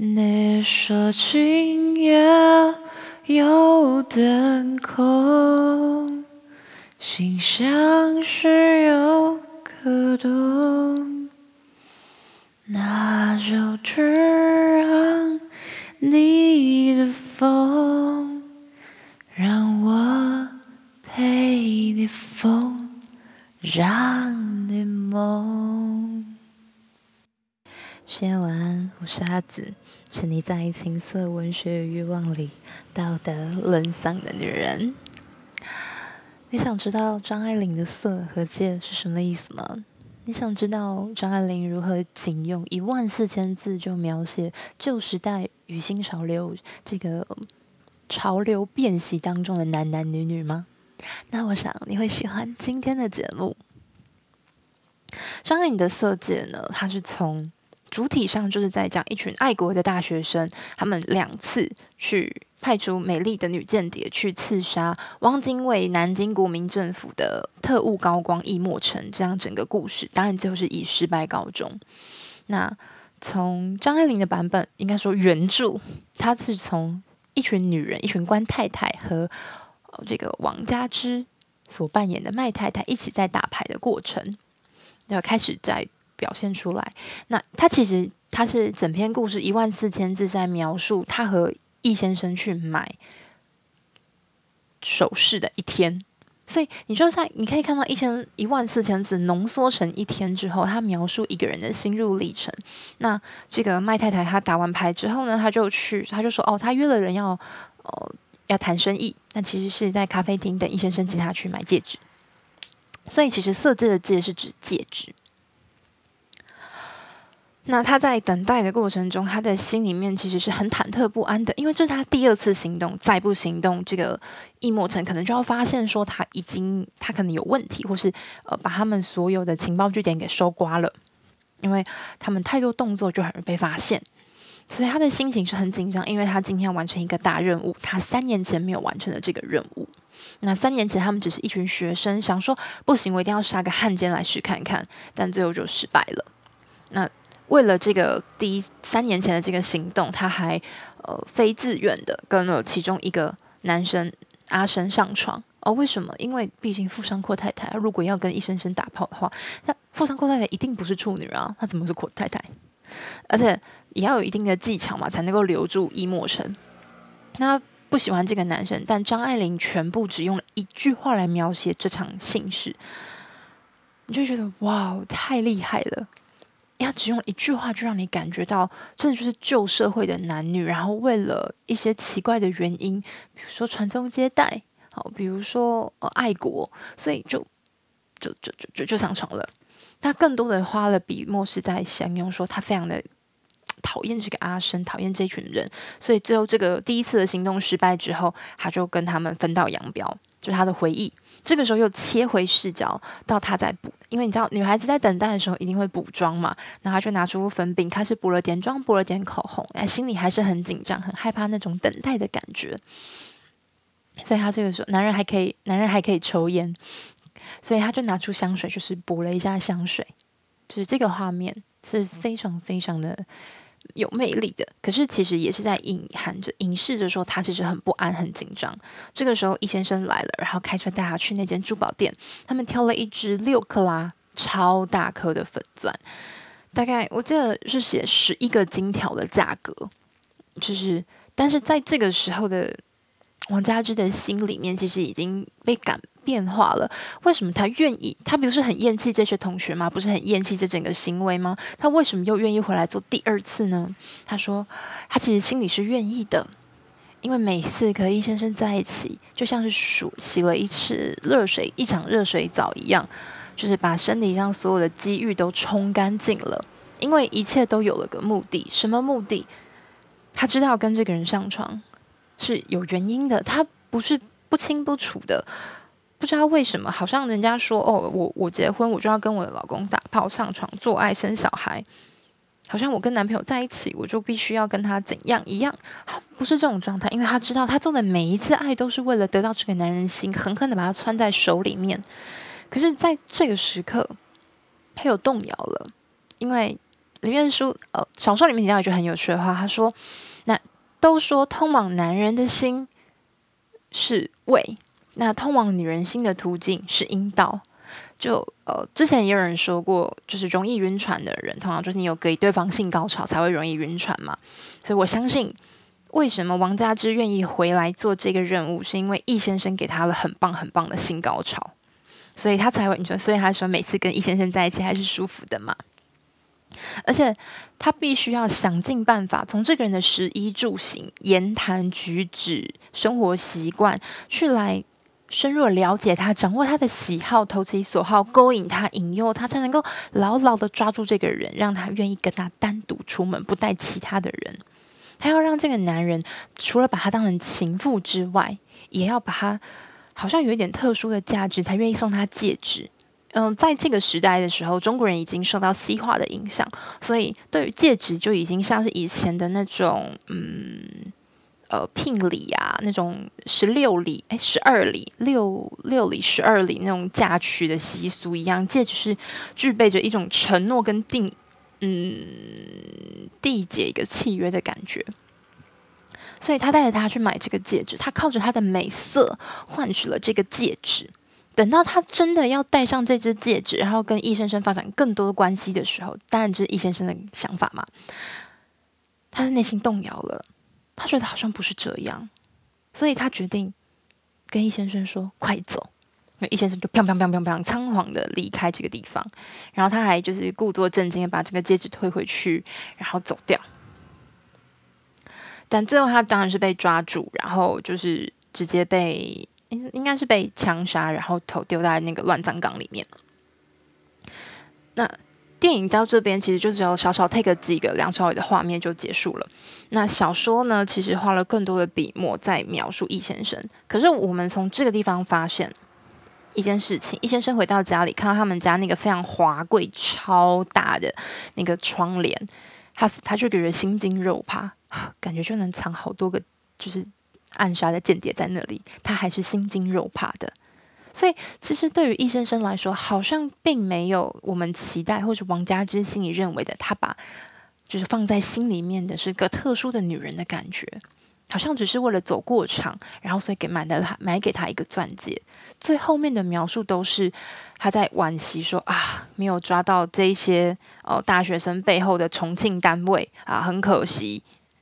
你说今夜有灯空，心像是有个洞，那就只让你的风，让我陪你疯，让你梦。先晚安，我是阿紫，沉溺在情色文学欲望里，道德沦丧的女人。你想知道张爱玲的色和戒是什么意思吗？你想知道张爱玲如何仅用一万四千字就描写旧时代与新潮流这个潮流变形当中的男男女女吗？那我想你会喜欢今天的节目。张爱玲的色戒呢，它是从主体上就是在讲一群爱国的大学生，他们两次去派出美丽的女间谍去刺杀汪精卫南京国民政府的特务高光易墨成，这样整个故事当然最后是以失败告终。那从张爱玲的版本，应该说原著，她是从一群女人、一群官太太和这个王佳芝所扮演的麦太太一起在打牌的过程，要开始在。表现出来，那他其实他是整篇故事一万四千字在描述他和易先生去买首饰的一天，所以你就在你可以看到一千一万四千字浓缩成一天之后，他描述一个人的心路历程。那这个麦太太她打完牌之后呢，他就去，他就说哦，他约了人要呃要谈生意，但其实是在咖啡厅等易先生接他去买戒指。所以其实色戒的戒是指戒指。那他在等待的过程中，他的心里面其实是很忐忑不安的，因为这是他第二次行动，再不行动，这个易默成可能就要发现说他已经他可能有问题，或是呃把他们所有的情报据点给收刮了，因为他们太多动作就很容易被发现，所以他的心情是很紧张，因为他今天要完成一个大任务，他三年前没有完成的这个任务。那三年前他们只是一群学生，想说不行，我一定要杀个汉奸来试看看，但最后就失败了。那。为了这个第一三年前的这个行动，他还呃非自愿的跟了其中一个男生阿生上床。哦，为什么？因为毕竟富商阔太太，如果要跟易先生打炮的话，那富商阔太太一定不是处女啊，她怎么是阔太太？而且也要有一定的技巧嘛，才能够留住易默成。那不喜欢这个男生，但张爱玲全部只用了一句话来描写这场性事，你就觉得哇，太厉害了。他只用一句话就让你感觉到，真的就是旧社会的男女，然后为了一些奇怪的原因，比如说传宗接代，好，比如说呃爱国，所以就就就就就就上床了。他更多的花了笔墨是在形容说他非常的讨厌这个阿生，讨厌这群人，所以最后这个第一次的行动失败之后，他就跟他们分道扬镳。就他的回忆，这个时候又切回视角到他在补，因为你知道女孩子在等待的时候一定会补妆嘛，然后他就拿出粉饼开始补了点妆，补了点口红，哎，心里还是很紧张，很害怕那种等待的感觉。所以他这个时候，男人还可以，男人还可以抽烟，所以他就拿出香水，就是补了一下香水，就是这个画面是非常非常的。有魅力的，可是其实也是在隐含着、隐示着说他其实很不安、很紧张。这个时候，易先生来了，然后开车带他去那间珠宝店。他们挑了一只六克拉超大颗的粉钻，大概我记得是写十一个金条的价格。就是，但是在这个时候的王佳芝的心里面，其实已经被感。变化了，为什么他愿意？他不是很厌弃这些同学吗？不是很厌弃这整个行为吗？他为什么又愿意回来做第二次呢？他说，他其实心里是愿意的，因为每次和易先生在一起，就像是洗洗了一次热水，一场热水澡一样，就是把身体上所有的积郁都冲干净了。因为一切都有了个目的，什么目的？他知道跟这个人上床是有原因的，他不是不清不楚的。不知道为什么，好像人家说哦，我我结婚我就要跟我的老公打炮、上床、做爱、生小孩，好像我跟男朋友在一起，我就必须要跟他怎样一样。他不是这种状态，因为他知道他做的每一次爱都是为了得到这个男人心，狠狠的把他撵在手里面。可是，在这个时刻，他有动摇了，因为里面书呃小说里面提到一句很有趣的话，他说：“那都说通往男人的心是胃，那通往女人心的途径是阴道。”就呃，之前也有人说过，就是容易晕船的人，通常就是你有给对方性高潮才会容易晕船嘛。所以我相信，为什么王佳芝愿意回来做这个任务，是因为易先生给他了很棒很棒的性高潮，所以他才会你说，所以他说每次跟易先生在一起还是舒服的嘛。而且他必须要想尽办法，从这个人的食衣住行、言谈举止、生活习惯去来。深入了解他，掌握他的喜好，投其所好，勾引他，引诱他，才能够牢牢的抓住这个人，让他愿意跟他单独出门，不带其他的人。他要让这个男人除了把他当成情妇之外，也要把他好像有一点特殊的价值，才愿意送他戒指。嗯，在这个时代的时候，中国人已经受到西化的影响，所以对于戒指就已经像是以前的那种，嗯。呃，聘礼啊，那种十六礼、哎，十二礼、六六礼、十二礼那种嫁娶的习俗一样，戒指是具备着一种承诺跟定，嗯，缔结一个契约的感觉。所以他带着他去买这个戒指，他靠着他的美色换取了这个戒指。等到他真的要戴上这只戒指，然后跟易先生发展更多的关系的时候，当然这是易先生的想法嘛，他的内心动摇了。他觉得好像不是这样，所以他决定跟易先生说：“快走！”那易先生就砰砰砰砰砰仓皇的离开这个地方，然后他还就是故作镇静的把这个戒指退回去，然后走掉。但最后他当然是被抓住，然后就是直接被应应该是被枪杀，然后头丢在那个乱葬岗里面。那。电影到这边其实就只有小小 take 几个梁朝伟的画面就结束了。那小说呢，其实花了更多的笔墨在描述易先生。可是我们从这个地方发现一件事情：易先生回到家里，看到他们家那个非常华贵、超大的那个窗帘，他他就觉得心惊肉怕，感觉就能藏好多个就是暗杀的间谍在那里，他还是心惊肉怕的。所以，其实对于易先生来说，好像并没有我们期待，或者王佳芝心里认为的，他把就是放在心里面的是个特殊的女人的感觉，好像只是为了走过场，然后所以给买的他买给他一个钻戒。最后面的描述都是他在惋惜说啊，没有抓到这些哦大学生背后的重庆单位啊，很可惜。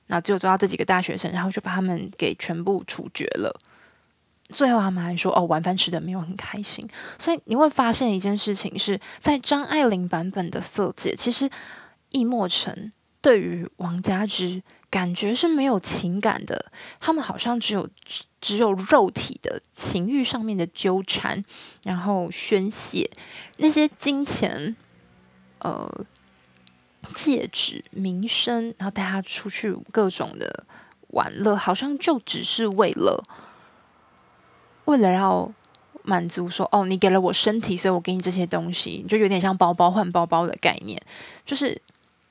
那只有抓到这几个大学生，然后就把他们给全部处决了。最后他们还说：“哦，晚饭吃的没有很开心。”所以你会发现一件事情是在张爱玲版本的《色戒》，其实易墨尘对于王佳芝感觉是没有情感的，他们好像只有只有肉体的情欲上面的纠缠，然后宣泄那些金钱、呃戒指、名声，然后带他出去各种的玩乐，好像就只是为了。为了要满足说哦，你给了我身体，所以我给你这些东西，就有点像包包换包包的概念，就是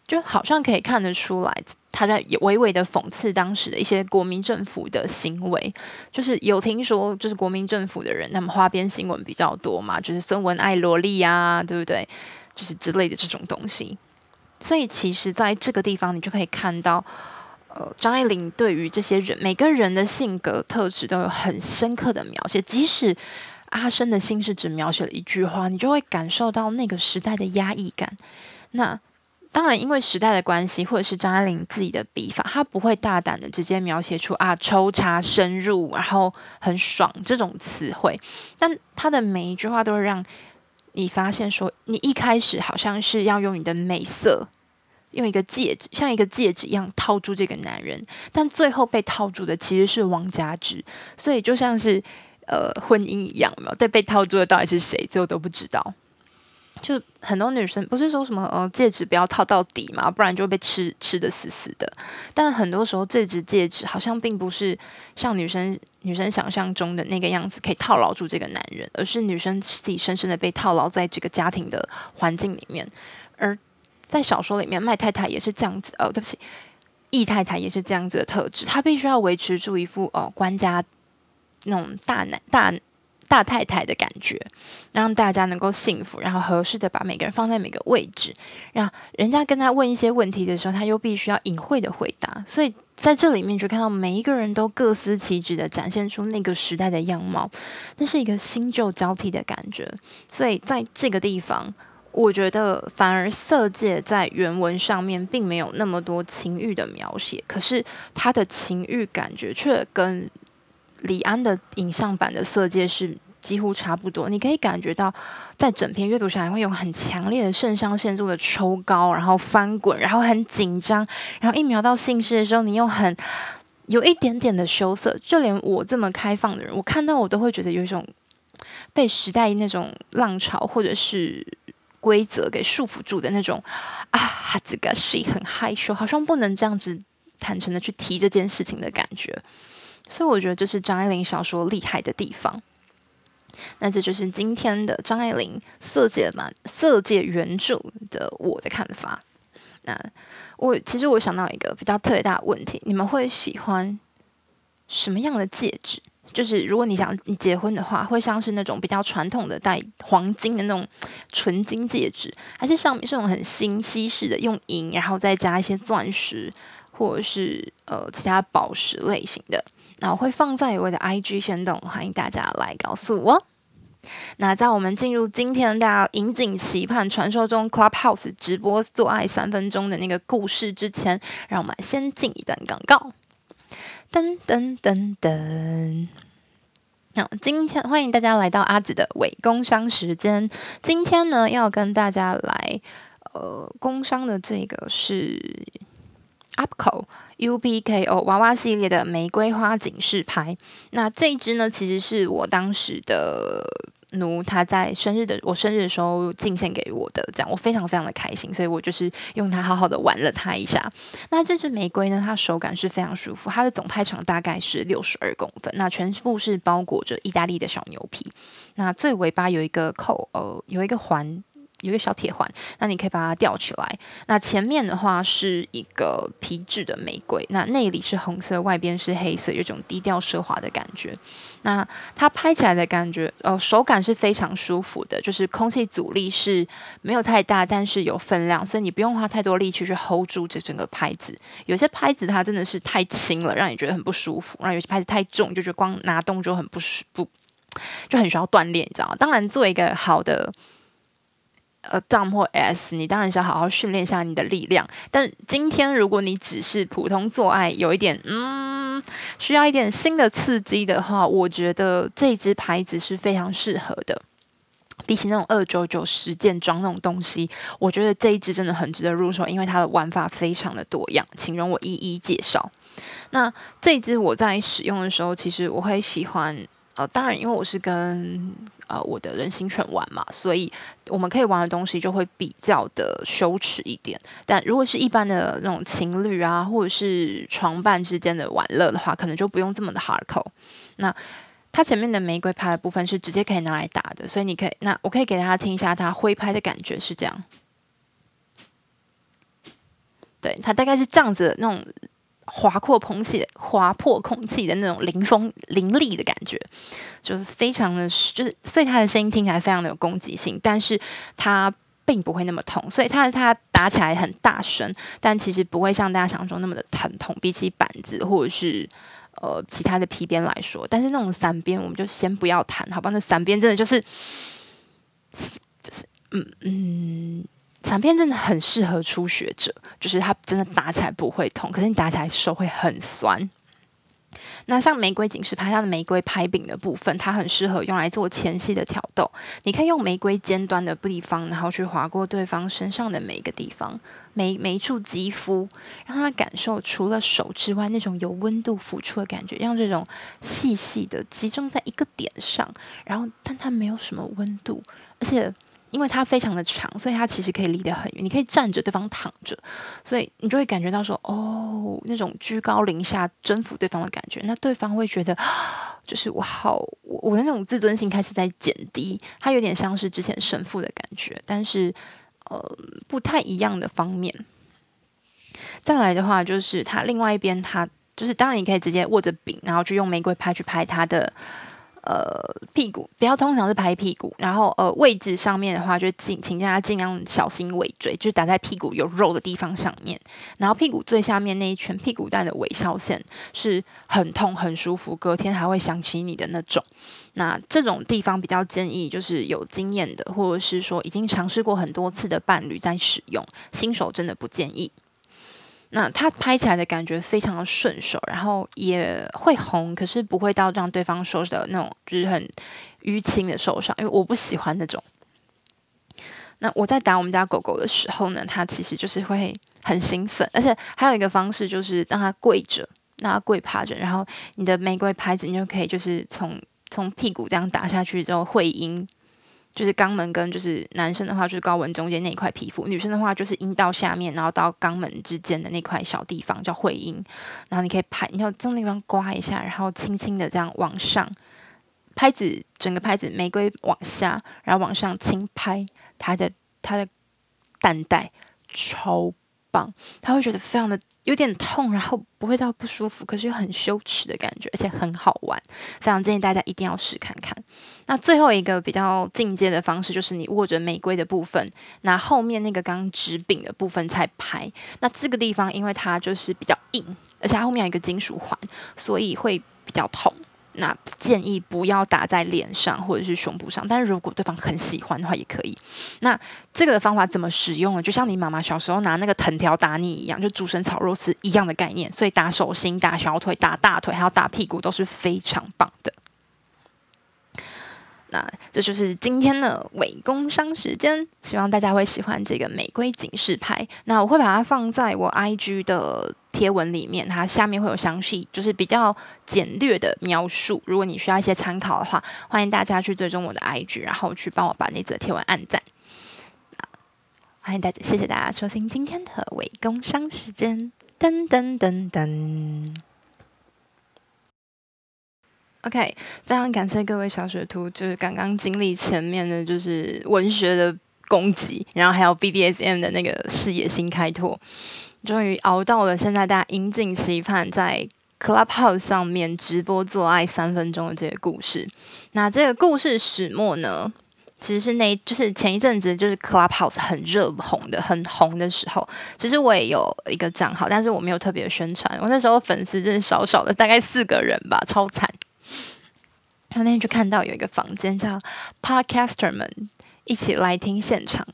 就好像可以看得出来，他在微微的讽刺当时的一些国民政府的行为。就是有听说，就是国民政府的人，他们花边新闻比较多嘛，就是孙文爱萝莉呀，对不对？就是之类的这种东西。所以其实在这个地方，你就可以看到。呃，张爱玲对于这些人每个人的性格特质都有很深刻的描写，即使阿生的心事只描写了一句话，你就会感受到那个时代的压抑感。那当然，因为时代的关系，或者是张爱玲自己的笔法，她不会大胆的直接描写出啊抽插深入，然后很爽这种词汇，但她的每一句话都会让你发现说，你一开始好像是要用你的美色。用一个戒指，像一个戒指一样套住这个男人，但最后被套住的其实是王家之，所以就像是呃婚姻一样，没有在被套住的到底是谁，最后都不知道。就很多女生不是说什么呃戒指不要套到底嘛，不然就会被吃吃的死死的。但很多时候这只戒指好像并不是像女生女生想象中的那个样子，可以套牢住这个男人，而是女生自己深深的被套牢在这个家庭的环境里面，而。在小说里面，麦太太也是这样子哦，对不起，易太太也是这样子的特质，她必须要维持住一副哦官家那种大男大大太太的感觉，让大家能够幸福，然后合适的把每个人放在每个位置，让人家跟他问一些问题的时候，他又必须要隐晦的回答。所以在这里面就看到每一个人都各司其职的展现出那个时代的样貌，那是一个新旧交替的感觉。所以在这个地方，我觉得反而色戒在原文上面并没有那么多情欲的描写，可是他的情欲感觉却跟。李安的影像版的色戒是几乎差不多，你可以感觉到，在整篇阅读上来会有很强烈的肾上腺素的抽高，然后翻滚，然后很紧张，然后一描到姓氏的时候，你又很有一点点的羞涩。就连我这么开放的人，我看到我都会觉得有一种被时代那种浪潮或者是规则给束缚住的那种啊，哈这个是很害羞，好像不能这样子坦诚的去提这件事情的感觉。所以我觉得这是张爱玲小说厉害的地方。那这就是今天的张爱玲色戒嘛，色戒原著的我的看法。那我其实我想到一个比较特别大的问题：你们会喜欢什么样的戒指？就是如果你想你结婚的话，会像是那种比较传统的带黄金的那种纯金戒指，还是上面是那种很新西式的用银，然后再加一些钻石或者是呃其他宝石类型的？那我会放在我的 IG 限动，欢迎大家来告诉我。那在我们进入今天大家引颈期盼、传说中 Clubhouse 直播做爱三分钟的那个故事之前，让我们先进一段广告。噔噔噔噔。那今天欢迎大家来到阿紫的伪工商时间。今天呢，要跟大家来呃工商的这个是 UPCO。UPKO 娃娃系列的玫瑰花警示牌，那这一支呢，其实是我当时的奴他在生日的我生日的时候进献给我的，这样我非常非常的开心，所以我就是用它好好的玩了它一下。那这支玫瑰呢，它手感是非常舒服，它的总拍长大概是六十二公分，那全部是包裹着意大利的小牛皮，那最尾巴有一个扣，呃，有一个环。有一个小铁环，那你可以把它吊起来。那前面的话是一个皮质的玫瑰，那内里是红色，外边是黑色，有种低调奢华的感觉。那它拍起来的感觉，呃，手感是非常舒服的，就是空气阻力是没有太大，但是有分量，所以你不用花太多力气去 hold 住这整个拍子。有些拍子它真的是太轻了，让你觉得很不舒服；然后有些拍子太重，就觉得光拿动就很不舒不，就很需要锻炼，你知道吗？当然，做一个好的。呃，Dom 或 S，你当然是要好好训练一下你的力量。但今天如果你只是普通做爱，有一点嗯，需要一点新的刺激的话，我觉得这支牌子是非常适合的。比起那种二九九十件装那种东西，我觉得这一支真的很值得入手，因为它的玩法非常的多样，请容我一一介绍。那这一支我在使用的时候，其实我会喜欢。呃，当然，因为我是跟呃我的人形犬玩嘛，所以我们可以玩的东西就会比较的羞耻一点。但如果是一般的那种情侣啊，或者是床伴之间的玩乐的话，可能就不用这么的 hardcore。那它前面的玫瑰拍的部分是直接可以拿来打的，所以你可以，那我可以给大家听一下它挥拍的感觉是这样。对，它大概是这样子的那种。划破空气、划破空气的那种凌风凌厉的感觉，就是非常的，就是所以他的声音听起来非常的有攻击性，但是他并不会那么痛，所以他他打起来很大声，但其实不会像大家想象中那么的疼痛。比起板子或者是呃其他的皮鞭来说，但是那种散鞭我们就先不要谈，好吧？那散鞭真的就是就是嗯嗯。散片真的很适合初学者，就是它真的打起来不会痛，可是你打起来手会很酸。那像玫瑰警示牌，它的玫瑰拍柄的部分，它很适合用来做前戏的挑逗。你可以用玫瑰尖端的地方，然后去划过对方身上的每一个地方，每每一处肌肤，让他感受除了手之外那种有温度抚触的感觉，让这种细细的集中在一个点上，然后但它没有什么温度，而且。因为它非常的长，所以它其实可以离得很远。你可以站着，对方躺着，所以你就会感觉到说，哦，那种居高临下征服对方的感觉。那对方会觉得，就是我好，我我的那种自尊心开始在减低。它有点像是之前神父的感觉，但是呃不太一样的方面。再来的话，就是它另外一边，它就是当然你可以直接握着柄，然后去用玫瑰拍去拍它的。呃屁股，不要通常是拍屁股，然后呃位置上面的话就尽请大家尽量小心尾椎，就打在屁股有肉的地方上面，然后屁股最下面那一圈屁股蛋的尾梢线是很痛很舒服，隔天还会想起你的那种。那这种地方比较建议就是有经验的，或者是说已经尝试过很多次的伴侣在使用，新手真的不建议。那它拍起来的感觉非常的顺手，然后也会红，可是不会到让对方受的那种就是很淤青的受伤，因为我不喜欢那种。那我在打我们家狗狗的时候呢，它其实就是会很兴奋，而且还有一个方式就是让它跪着，让它跪趴着，然后你的玫瑰拍子你就可以就是从从屁股这样打下去之后会阴。就是肛门跟就是男生的话就是睾丸中间那一块皮肤，女生的话就是阴道下面，然后到肛门之间的那块小地方叫会阴，然后你可以拍，你要在那地方刮一下，然后轻轻的这样往上，拍子整个拍子玫瑰往下，然后往上轻拍它的它的蛋带，超。他会觉得非常的有点痛，然后不会到不舒服，可是又很羞耻的感觉，而且很好玩，非常建议大家一定要试看看。那最后一个比较进阶的方式，就是你握着玫瑰的部分，拿后面那个刚直柄的部分才拍。那这个地方因为它就是比较硬，而且它后面有一个金属环，所以会比较痛。那建议不要打在脸上或者是胸部上，但是如果对方很喜欢的话也可以。那这个方法怎么使用呢？就像你妈妈小时候拿那个藤条打你一样，就竹笋炒肉丝一样的概念。所以打手心、打小腿、打大腿，还有打屁股都是非常棒的。那这就是今天的伪工商时间，希望大家会喜欢这个玫瑰警示牌。那我会把它放在我 IG 的贴文里面，它下面会有详细，就是比较简略的描述。如果你需要一些参考的话，欢迎大家去追踪我的 IG，然后去帮我把那则贴文按赞。欢迎大家，谢谢大家收听今天的伪工商时间，噔噔噔噔。OK，非常感谢各位小学徒，就是刚刚经历前面的，就是文学的攻击，然后还有 BDSM 的那个视野新开拓，终于熬到了现在大家引颈期盼在 Clubhouse 上面直播做爱三分钟的这个故事。那这个故事始末呢，其实是那，就是前一阵子就是 Clubhouse 很热红的、很红的时候，其实我也有一个账号，但是我没有特别宣传，我那时候粉丝真的少少的，大概四个人吧，超惨。然后那天就看到有一个房间叫 Podcaster 们一起来听现场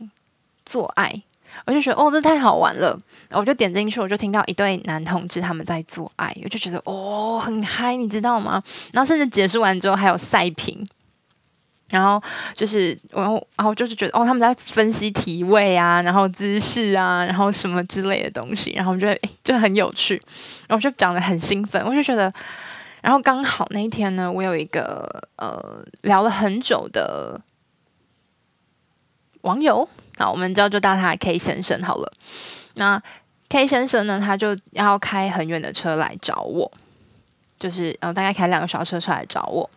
做爱，我就觉得哦，这太好玩了，我就点进去，我就听到一对男同志他们在做爱，我就觉得哦，很嗨，你知道吗？然后甚至结束完之后还有赛评，然后就是我，然后就是觉得哦，他们在分析体位啊，然后姿势啊，然后什么之类的东西，然后我觉得，就很有趣，然后就讲得很兴奋，我就觉得。然后刚好那一天呢，我有一个呃聊了很久的网友，那我们叫就叫他 K 先生好了。那 K 先生呢，他就要开很远的车来找我，就是呃大概开两个小时车出来找我。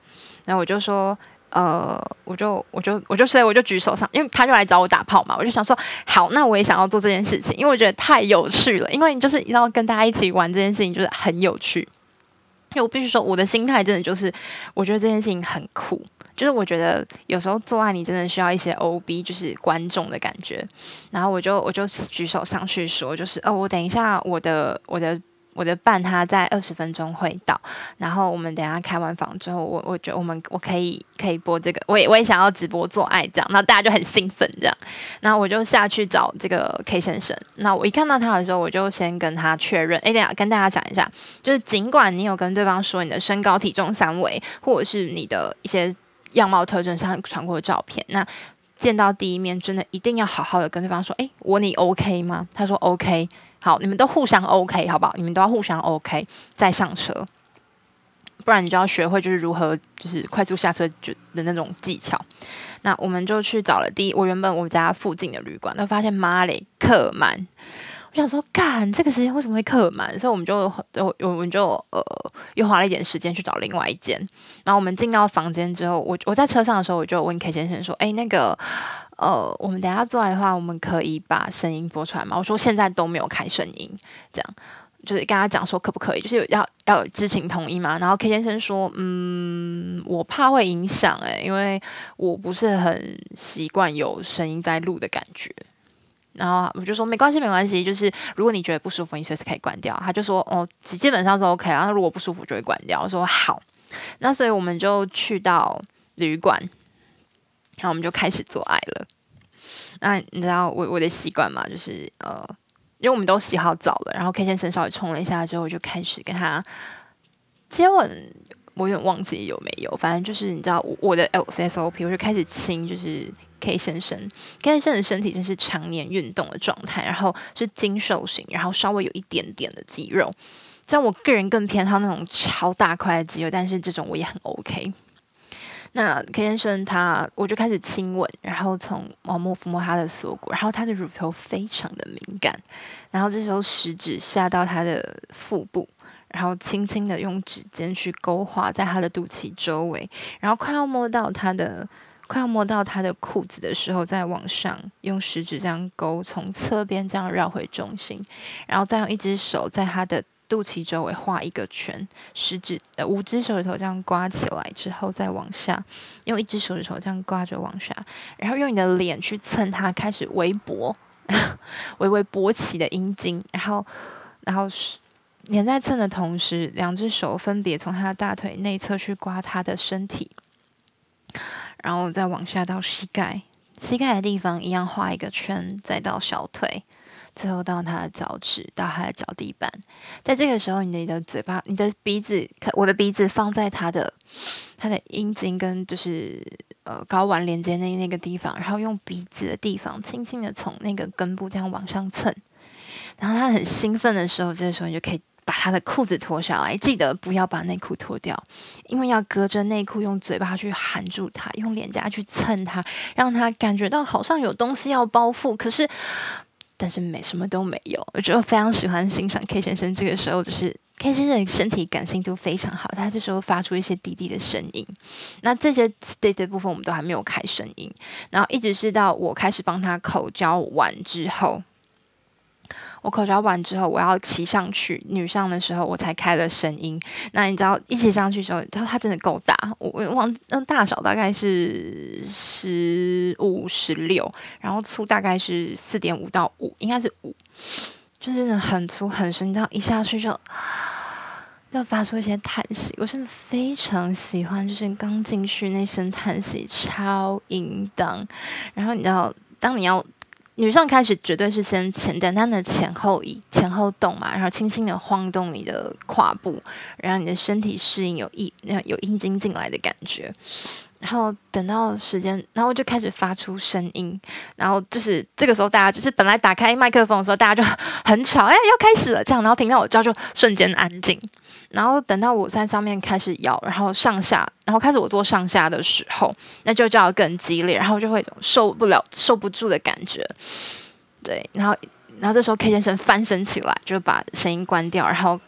然后我就说，呃，我就我就我就所以我就举手上，因为他就来找我打炮嘛，我就想说，好，那我也想要做这件事情，因为我觉得太有趣了，因为你就是要跟大家一起玩这件事情，就是很有趣。因为我必须说，我的心态真的就是，我觉得这件事情很酷。就是我觉得有时候做爱，你真的需要一些 OB，就是观众的感觉。然后我就我就举手上去说，就是哦，我等一下我的我的。我的伴他在二十分钟会到，然后我们等一下开完房之后，我我觉得我们我可以可以播这个，我也我也想要直播做爱这样，那大家就很兴奋这样，然后我就下去找这个 K 先生，那我一看到他的时候，我就先跟他确认，哎，等下跟大家讲一下，就是尽管你有跟对方说你的身高体重三围，或者是你的一些样貌特征上传过的照片，那见到第一面真的一定要好好的跟对方说，哎，我你 OK 吗？他说 OK。好，你们都互相 OK，好不好？你们都要互相 OK 再上车，不然你就要学会就是如何就是快速下车就的那种技巧。那我们就去找了第一，我原本我们家附近的旅馆，都发现妈嘞客满。我想说，干这个时间为什么会客满？所以我们就就我们就呃又花了一点时间去找另外一间。然后我们进到房间之后，我我在车上的时候，我就问 K 先生说：“哎，那个呃，我们等下做爱的话，我们可以把声音播出来吗？”我说：“现在都没有开声音。”这样，就是跟他讲说可不可以，就是要要有知情同意嘛。然后 K 先生说，嗯，我怕会影响诶，因为我不是很习惯有声音在录的感觉。然后我就说没关系，没关系，就是如果你觉得不舒服，你随时可以关掉。他就说哦，基本上是 OK 啊。然后如果不舒服就会关掉。我说好，那所以我们就去到旅馆，然后我们就开始做爱了。那你知道我我的习惯嘛？就是呃，因为我们都洗好澡了，然后 K 先生稍微冲了一下之后，就开始跟他接吻。我有点忘记有没有，反正就是你知道我，我的 SOP，我就开始亲，就是 K 先生，K 先生的身体真是常年运动的状态，然后是精瘦型，然后稍微有一点点的肌肉。像我个人更偏好那种超大块的肌肉，但是这种我也很 OK。那 K 先生他，我就开始亲吻，然后从毛摸抚摸他的锁骨，然后他的乳头非常的敏感，然后这时候食指下到他的腹部，然后轻轻的用指尖去勾画在他的肚脐周围，然后快要摸到他的快要摸到他的裤子的时候，再往上用食指这样勾，从侧边这样绕回中心，然后再用一只手在他的。肚脐周围画一个圈，食指呃五只手指头这样刮起来之后，再往下用一只手指头这样刮着往下，然后用你的脸去蹭它，开始微勃，微微勃起的阴茎，然后然后是脸在蹭的同时，两只手分别从他的大腿内侧去刮他的身体，然后再往下到膝盖，膝盖的地方一样画一个圈，再到小腿。最后到他的脚趾，到他的脚底板，在这个时候，你的嘴巴、你的鼻子，我的鼻子放在他的他的阴茎跟就是呃睾丸连接那那个地方，然后用鼻子的地方轻轻的从那个根部这样往上蹭，然后他很兴奋的时候，这个时候你就可以把他的裤子脱下来，记得不要把内裤脱掉，因为要隔着内裤用嘴巴去含住他，用脸颊去蹭他，让他感觉到好像有东西要包覆，可是。但是没什么都没有，我觉得非常喜欢欣赏 K 先生这个时候，就是 K 先生身体感性度非常好，他这时候发出一些滴滴的声音。那这些 state 的部分我们都还没有开声音，然后一直是到我开始帮他口交完之后。我口交完之后，我要骑上去女上的时候，我才开了声音。那你知道一骑上去的时候，你知道它真的够大，我我忘那大小大概是十五十六，然后粗大概是四点五到五，应该是五，就真的很粗很深，你知道一下去就要发出一些叹息。我真的非常喜欢，就是刚进去那声叹息超淫荡。然后你知道，当你要。女上开始绝对是先前简单的前后移前后动嘛，然后轻轻的晃动你的胯部，然后你的身体适应有一那有阴茎进来的感觉，然后等到时间，然后就开始发出声音，然后就是这个时候大家就是本来打开麦克风的时候大家就很吵，哎，要开始了这样，然后听到我叫就瞬间安静。然后等到我在上面开始摇，然后上下，然后开始我做上下的时候，那就叫更激烈，然后就会有种受不了、受不住的感觉。对，然后，然后这时候 K 先生翻身起来，就把声音关掉，然后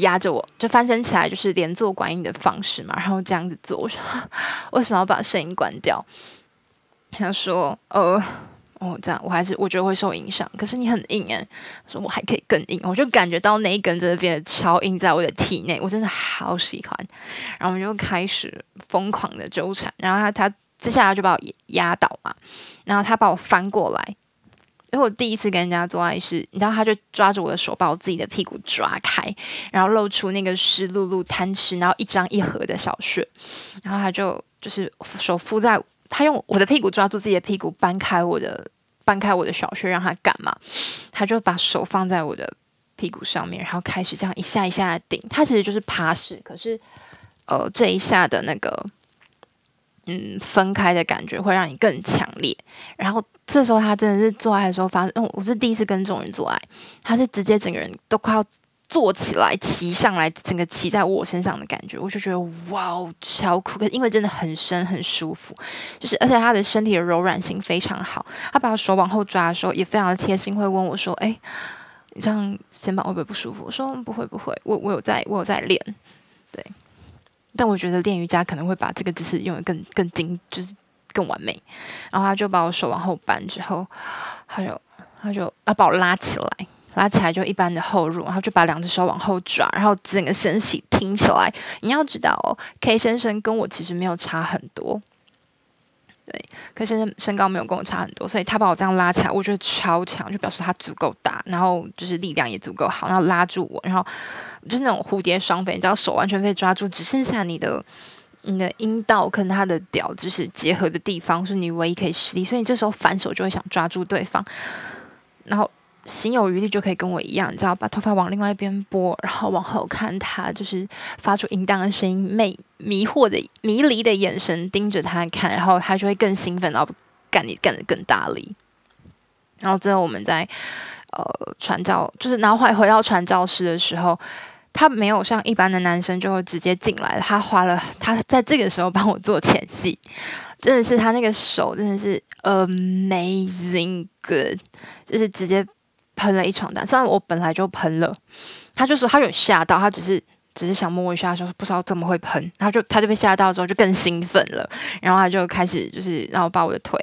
压着我，就翻身起来，就是连坐观音的方式嘛，然后这样子做。我说 为什么要把声音关掉？他说呃。哦，这样我还是我觉得会受影响。可是你很硬哎，说我还可以更硬，我就感觉到那一根真的变得超硬在我的体内，我真的好喜欢。然后我们就开始疯狂的纠缠，然后他他接下来就把我压倒嘛，然后他把我翻过来。因为我第一次跟人家做爱是，你知道，他就抓着我的手，把我自己的屁股抓开，然后露出那个湿漉漉、贪吃，然后一张一合的小穴，然后他就就是手敷在。他用我的屁股抓住自己的屁股，搬开我的，搬开我的小穴，让他干嘛？他就把手放在我的屁股上面，然后开始这样一下一下的顶。他其实就是趴式，可是，呃，这一下的那个，嗯，分开的感觉会让你更强烈。然后这时候他真的是做爱的时候发生，嗯，我是第一次跟这种人做爱，他是直接整个人都快要。坐起来，骑上来，整个骑在我身上的感觉，我就觉得哇，超酷！可因为真的很深，很舒服，就是而且他的身体的柔软性非常好。他把手往后抓的时候，也非常的贴心，会问我说：“哎，你这样肩膀会不会不舒服？”我说：“不会，不会，我我有在，我有在练。”对，但我觉得练瑜伽可能会把这个姿势用得更更精，就是更完美。然后他就把我手往后扳之后，他就他就要把我拉起来。拉起来就一般的后入，然后就把两只手往后抓，然后整个身体挺起来。你要知道哦，K 先生跟我其实没有差很多，对，K 先生身高没有跟我差很多，所以他把我这样拉起来，我觉得超强，就表示他足够大，然后就是力量也足够好，然后拉住我，然后就是那种蝴蝶双飞，你知道手完全被抓住，只剩下你的。你的阴道跟他的屌就是结合的地方，是你唯一可以施力，所以你这时候反手就会想抓住对方，然后心有余力就可以跟我一样，你知道，把头发往另外一边拨，然后往后看他，就是发出淫荡的声音，魅迷惑的迷离的眼神盯着他看，然后他就会更兴奋，然后干你干得更大力，然后最后我们在呃传教，就是然后回回到传教士的时候。他没有像一般的男生就会直接进来，他花了他在这个时候帮我做前戏，真的是他那个手真的是 amazing good，就是直接喷了一床单。虽然我本来就喷了，他就说他有吓到，他只是只是想摸一下，说不知道怎么会喷，他就他就被吓到之后就更兴奋了，然后他就开始就是然后把我的腿。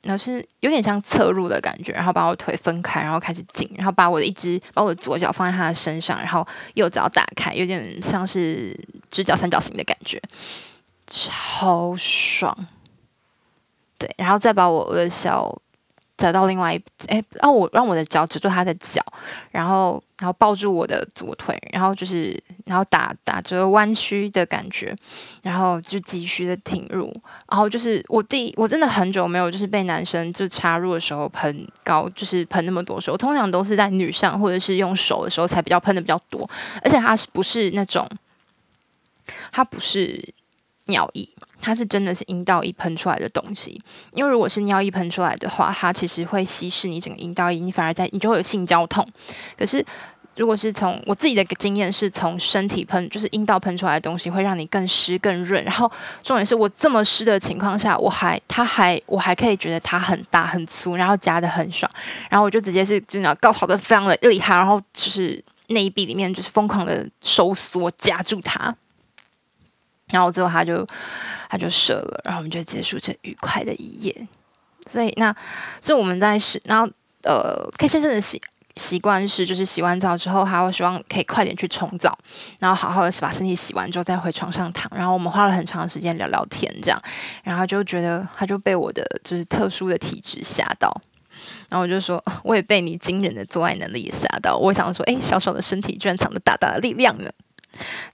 然后是有点像侧入的感觉，然后把我腿分开，然后开始紧，然后把我的一只把我的左脚放在他的身上，然后右脚打开，有点像是直角三角形的感觉，超爽。对，然后再把我的小。走到另外一，哎，让我让我的脚止住他的脚，然后然后抱住我的左腿，然后就是然后打打着弯曲的感觉，然后就继续的挺入，然后就是我第我真的很久没有就是被男生就插入的时候喷高，就是喷那么多时候，通常都是在女上或者是用手的时候才比较喷的比较多，而且它是不是那种，它不是尿液。它是真的是阴道一喷出来的东西，因为如果是尿液喷出来的话，它其实会稀释你整个阴道液，你反而在你就会有性交痛。可是如果是从我自己的经验是从身体喷，就是阴道喷出来的东西会让你更湿更润。然后重点是我这么湿的情况下，我还它还我还可以觉得它很大很粗，然后夹得很爽，然后我就直接是真的高潮的非常的厉害，然后就是内壁里面就是疯狂的收缩夹住它。然后最后他就他就射了，然后我们就结束这愉快的一夜。所以那就我们在洗，然后呃，K 先生的习习惯是，就是洗完澡之后，他会希望可以快点去冲澡，然后好好的把身体洗完之后再回床上躺。然后我们花了很长时间聊聊天，这样，然后就觉得他就被我的就是特殊的体质吓到，然后我就说 我也被你惊人的做爱能力也吓到。我想说，诶，小小的身体居然藏着大大的力量呢。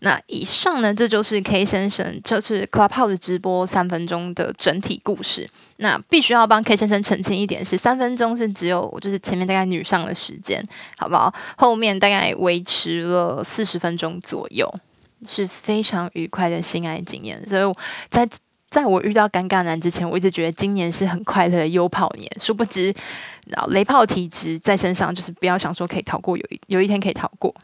那以上呢，这就是 K 先生，这是 Clubhouse 直播三分钟的整体故事。那必须要帮 K 先生澄清一点是，三分钟是只有就是前面大概女上的时间，好不好？后面大概维持了四十分钟左右，是非常愉快的性爱经验。所以在在我遇到尴尬男之前，我一直觉得今年是很快乐的优炮年，殊不知，然后雷炮体质在身上，就是不要想说可以逃过，有一有一天可以逃过。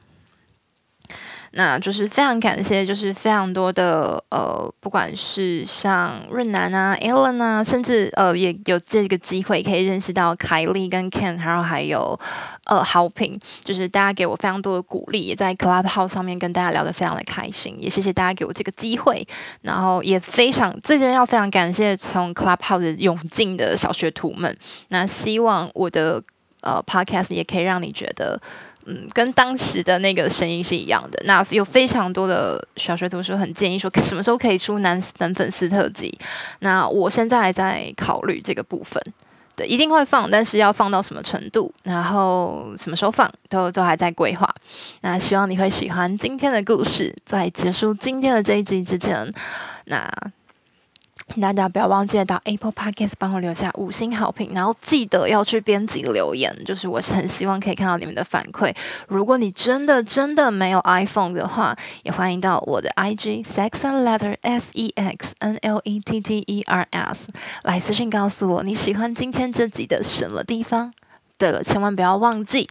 那就是非常感谢，就是非常多的呃，不管是像润南啊、Alan 啊，甚至呃也有这个机会可以认识到凯莉跟 Ken，然后还有呃豪平，就是大家给我非常多的鼓励，也在 Clubhouse 上面跟大家聊得非常的开心，也谢谢大家给我这个机会，然后也非常这边要非常感谢从 Clubhouse 涌进的小学徒们，那希望我的呃 Podcast 也可以让你觉得。嗯，跟当时的那个声音是一样的。那有非常多的小学徒说很建议说，什么时候可以出男男粉丝特辑？那我现在还在考虑这个部分。对，一定会放，但是要放到什么程度，然后什么时候放，都都还在规划。那希望你会喜欢今天的故事。在结束今天的这一集之前，那。请大家不要忘记到 Apple Podcast 帮我留下五星好评，然后记得要去编辑留言，就是我很希望可以看到你们的反馈。如果你真的真的没有 iPhone 的话，也欢迎到我的 IG Sex and Letter S E X N L E T T E R S 来私信告诉我你喜欢今天这集的什么地方。对了，千万不要忘记，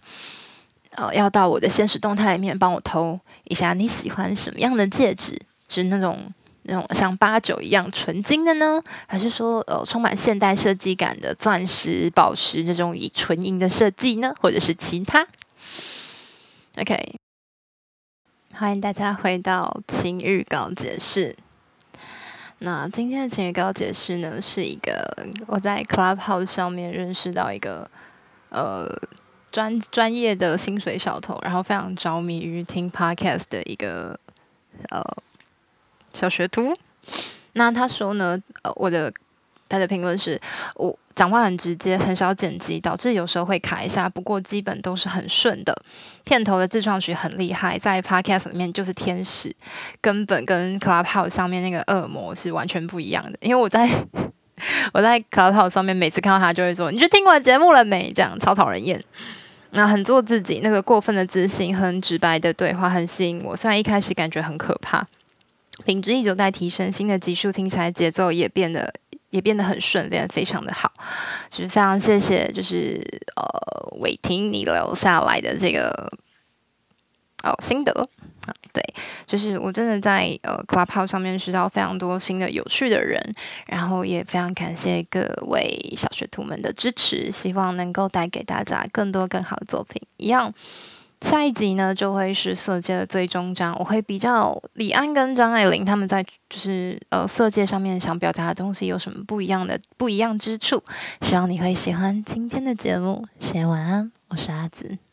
呃，要到我的现实动态里面帮我投一下你喜欢什么样的戒指，是那种。那种像八九一样纯金的呢，还是说呃充满现代设计感的钻石、宝石这种以纯银的设计呢，或者是其他？OK，欢迎大家回到情欲告解释。那今天的情欲告解释呢，是一个我在 Clubhouse 上面认识到一个呃专专业的薪水小偷，然后非常着迷于听 podcast 的一个呃小学徒。那他说呢，呃，我的他的评论是我讲话很直接，很少剪辑，导致有时候会卡一下。不过基本都是很顺的。片头的自创曲很厉害，在 podcast 里面就是天使，根本跟 Clubhouse 上面那个恶魔是完全不一样的。因为我在 我在 Clubhouse 上面每次看到他就会说：“你去听完节目了没？”这样超讨人厌。那很做自己，那个过分的自信，很直白的对话很吸引我。虽然一开始感觉很可怕。品质一直在提升，新的集数听起来节奏也变得也变得很顺，变得非常的好，就是非常谢谢，就是呃伟霆你留下来的这个哦心得啊，对，就是我真的在呃 Clubhouse 上面学到非常多新的有趣的人，然后也非常感谢各位小学徒们的支持，希望能够带给大家更多更好的作品，一样。下一集呢，就会是色戒的最终章。我会比较李安跟张爱玲他们在就是呃色戒上面想表达的东西有什么不一样的不一样之处。希望你会喜欢今天的节目。先晚安，我是阿紫。